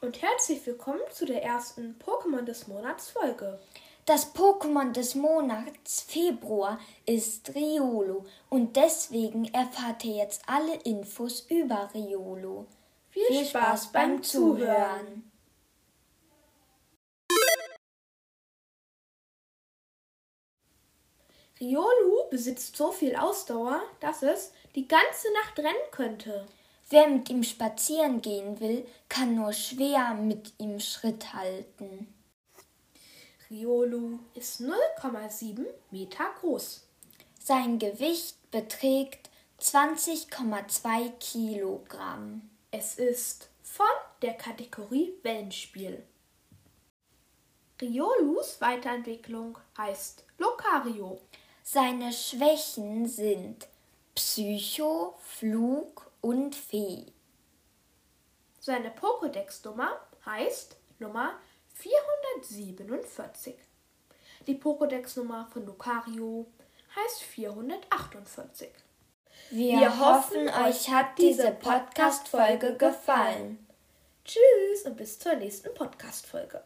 und herzlich willkommen zu der ersten Pokémon des Monats Folge. Das Pokémon des Monats Februar ist Riolo und deswegen erfahrt ihr jetzt alle Infos über Riolo. Viel, Viel Spaß, Spaß beim Zuhören. Riolu besitzt so viel Ausdauer, dass es die ganze Nacht rennen könnte. Wer mit ihm spazieren gehen will, kann nur schwer mit ihm Schritt halten. Riolu ist 0,7 Meter groß. Sein Gewicht beträgt 20,2 Kilogramm. Es ist von der Kategorie Wellenspiel. Riolus Weiterentwicklung heißt Locario. Seine Schwächen sind Psycho, Flug und Fee. Seine Pokédex-Nummer heißt Nummer 447. Die Pokédex-Nummer von Lucario heißt 448. Wir, Wir hoffen, euch hat diese Podcast-Folge gefallen. Tschüss und bis zur nächsten Podcast-Folge.